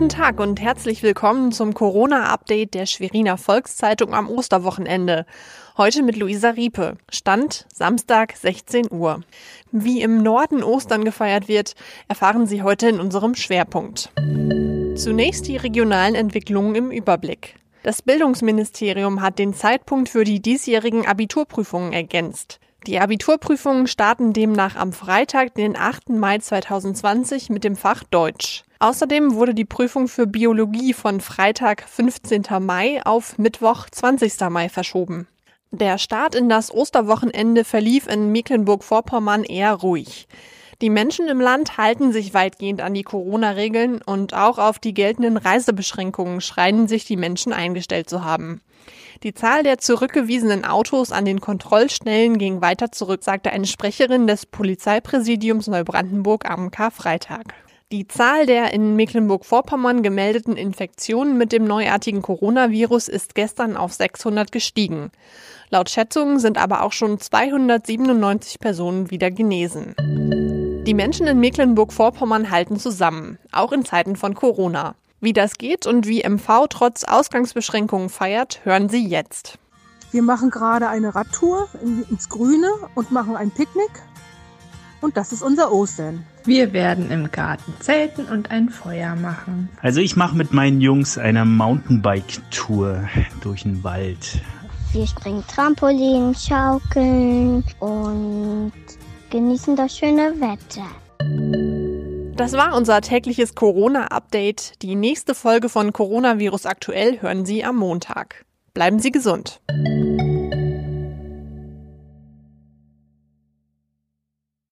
Guten Tag und herzlich willkommen zum Corona-Update der Schweriner Volkszeitung am Osterwochenende. Heute mit Luisa Riepe. Stand Samstag 16 Uhr. Wie im Norden Ostern gefeiert wird, erfahren Sie heute in unserem Schwerpunkt. Zunächst die regionalen Entwicklungen im Überblick. Das Bildungsministerium hat den Zeitpunkt für die diesjährigen Abiturprüfungen ergänzt. Die Abiturprüfungen starten demnach am Freitag, den 8. Mai 2020 mit dem Fach Deutsch. Außerdem wurde die Prüfung für Biologie von Freitag, 15. Mai auf Mittwoch, 20. Mai verschoben. Der Start in das Osterwochenende verlief in Mecklenburg-Vorpommern eher ruhig. Die Menschen im Land halten sich weitgehend an die Corona-Regeln und auch auf die geltenden Reisebeschränkungen scheinen sich die Menschen eingestellt zu haben. Die Zahl der zurückgewiesenen Autos an den Kontrollstellen ging weiter zurück, sagte eine Sprecherin des Polizeipräsidiums Neubrandenburg am Karfreitag. Die Zahl der in Mecklenburg-Vorpommern gemeldeten Infektionen mit dem neuartigen Coronavirus ist gestern auf 600 gestiegen. Laut Schätzungen sind aber auch schon 297 Personen wieder genesen. Die Menschen in Mecklenburg-Vorpommern halten zusammen, auch in Zeiten von Corona. Wie das geht und wie MV trotz Ausgangsbeschränkungen feiert, hören Sie jetzt. Wir machen gerade eine Radtour ins Grüne und machen ein Picknick. Und das ist unser Ostern. Wir werden im Garten zelten und ein Feuer machen. Also ich mache mit meinen Jungs eine Mountainbike-Tour durch den Wald. Wir springen Trampolin, schaukeln und genießen das schöne Wetter. Das war unser tägliches Corona-Update. Die nächste Folge von Coronavirus aktuell hören Sie am Montag. Bleiben Sie gesund.